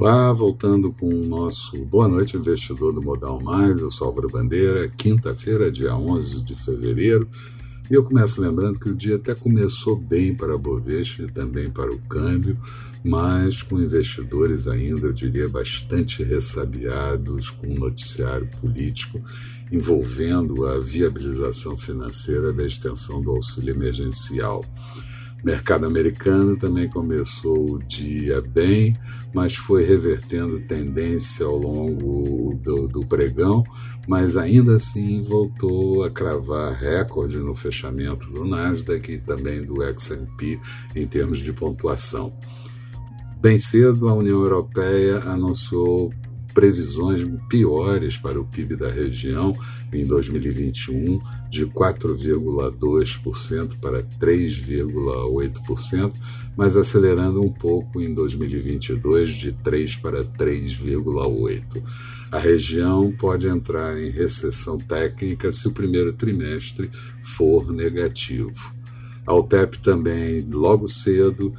Olá, voltando com o nosso Boa Noite Investidor do Modal Mais, eu sou Álvaro Bandeira, quinta-feira, dia 11 de fevereiro, e eu começo lembrando que o dia até começou bem para a Bovespa e também para o câmbio, mas com investidores ainda, eu diria, bastante ressabiados com o noticiário político envolvendo a viabilização financeira da extensão do auxílio emergencial mercado americano também começou o dia bem, mas foi revertendo tendência ao longo do, do pregão, mas ainda assim voltou a cravar recorde no fechamento do Nasdaq e também do S&P em termos de pontuação. Bem cedo, a União Europeia anunciou previsões piores para o PIB da região em 2021, de 4,2% para 3,8%, mas acelerando um pouco em 2022, de 3% para 3,8%. A região pode entrar em recessão técnica se o primeiro trimestre for negativo. A OPEP também, logo cedo,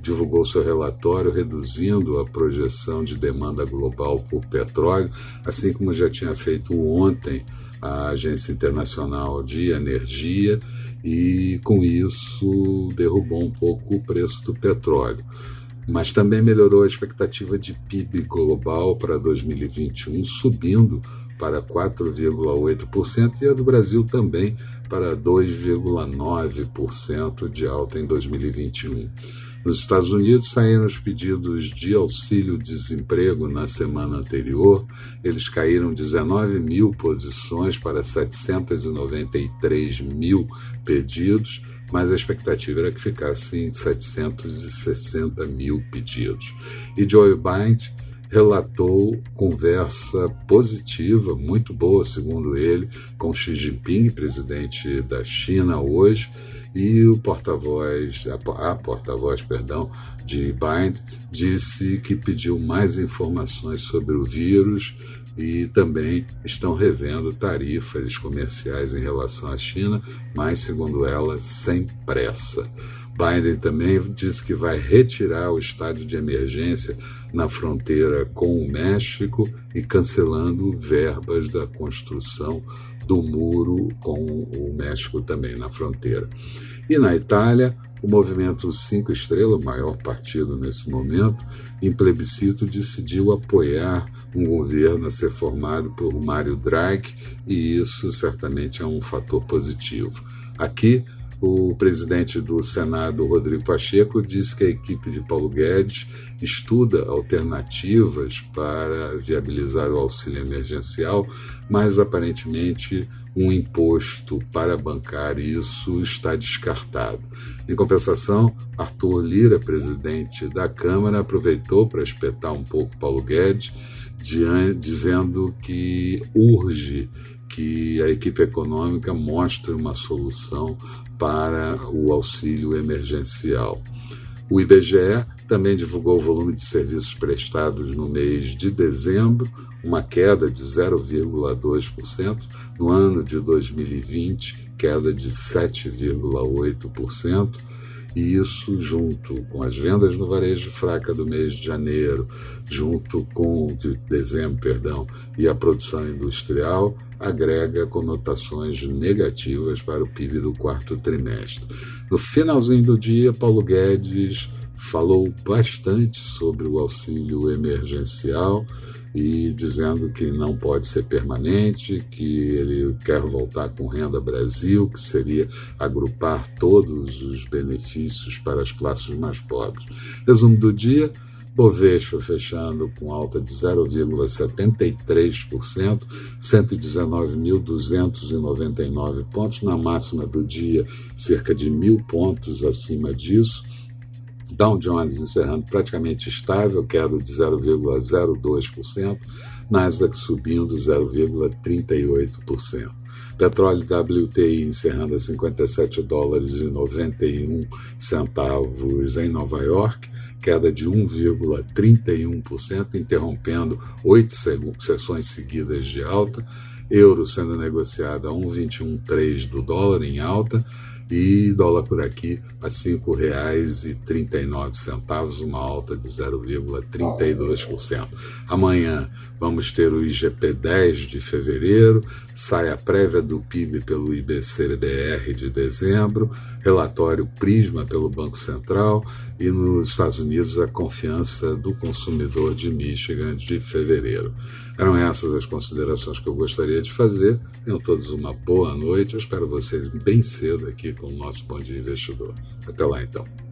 divulgou seu relatório reduzindo a projeção de demanda global por petróleo, assim como já tinha feito ontem a Agência Internacional de Energia, e com isso derrubou um pouco o preço do petróleo. Mas também melhorou a expectativa de PIB global para 2021, subindo para 4,8% e a do Brasil também para 2,9% de alta em 2021. Nos Estados Unidos saíram os pedidos de auxílio-desemprego na semana anterior. Eles caíram 19 mil posições para 793 mil pedidos, mas a expectativa era que ficasse em 760 mil pedidos. E Joe Biden relatou conversa positiva, muito boa, segundo ele, com Xi Jinping, presidente da China hoje, e o porta-voz, a, porta-voz, perdão, de Biden disse que pediu mais informações sobre o vírus e também estão revendo tarifas comerciais em relação à China, mas segundo ela, sem pressa. Biden também disse que vai retirar o estado de emergência na fronteira com o México e cancelando verbas da construção do muro com o México também na fronteira. E na Itália, o movimento Cinco Estrelas, o maior partido nesse momento, em plebiscito decidiu apoiar um governo a ser formado por Mário Draghi, e isso certamente é um fator positivo. Aqui, o presidente do Senado, Rodrigo Pacheco, disse que a equipe de Paulo Guedes estuda alternativas para viabilizar o auxílio emergencial, mas aparentemente um imposto para bancar isso está descartado. Em compensação, Arthur Lira, presidente da Câmara, aproveitou para espetar um pouco Paulo Guedes, dizendo que urge que a equipe econômica mostre uma solução para o auxílio emergencial. O IBGE também divulgou o volume de serviços prestados no mês de dezembro, uma queda de 0,2%, no ano de 2020, queda de 7,8%, e isso junto com as vendas no varejo fraca do mês de janeiro, junto com de dezembro, perdão, e a produção industrial agrega conotações negativas para o PIB do quarto trimestre. No finalzinho do dia, Paulo Guedes falou bastante sobre o auxílio emergencial e dizendo que não pode ser permanente, que ele quer voltar com Renda Brasil, que seria agrupar todos os benefícios para as classes mais pobres. Resumo do dia: Bovespa fechando com alta de 0,73%, 119.299 pontos, na máxima do dia, cerca de mil pontos acima disso. Dow Jones encerrando praticamente estável, queda de 0,02%, Nasdaq subindo 0,38%. Petróleo WTI encerrando a 57 dólares e 91 centavos em Nova York, queda de 1,31%, interrompendo oito sessões seguidas de alta. Euro sendo negociado a 1,213 do dólar em alta e dólar por aqui a R$ 5,39, uma alta de 0,32%. Amanhã vamos ter o IGP 10 de fevereiro, sai a prévia do PIB pelo IBCBR de dezembro, relatório Prisma pelo Banco Central e nos Estados Unidos a confiança do consumidor de Michigan de fevereiro. Eram essas as considerações que eu gostaria de fazer. Tenham todos uma boa noite. Eu espero vocês bem cedo aqui com o nosso Bom Dia Investidor. Até lá então.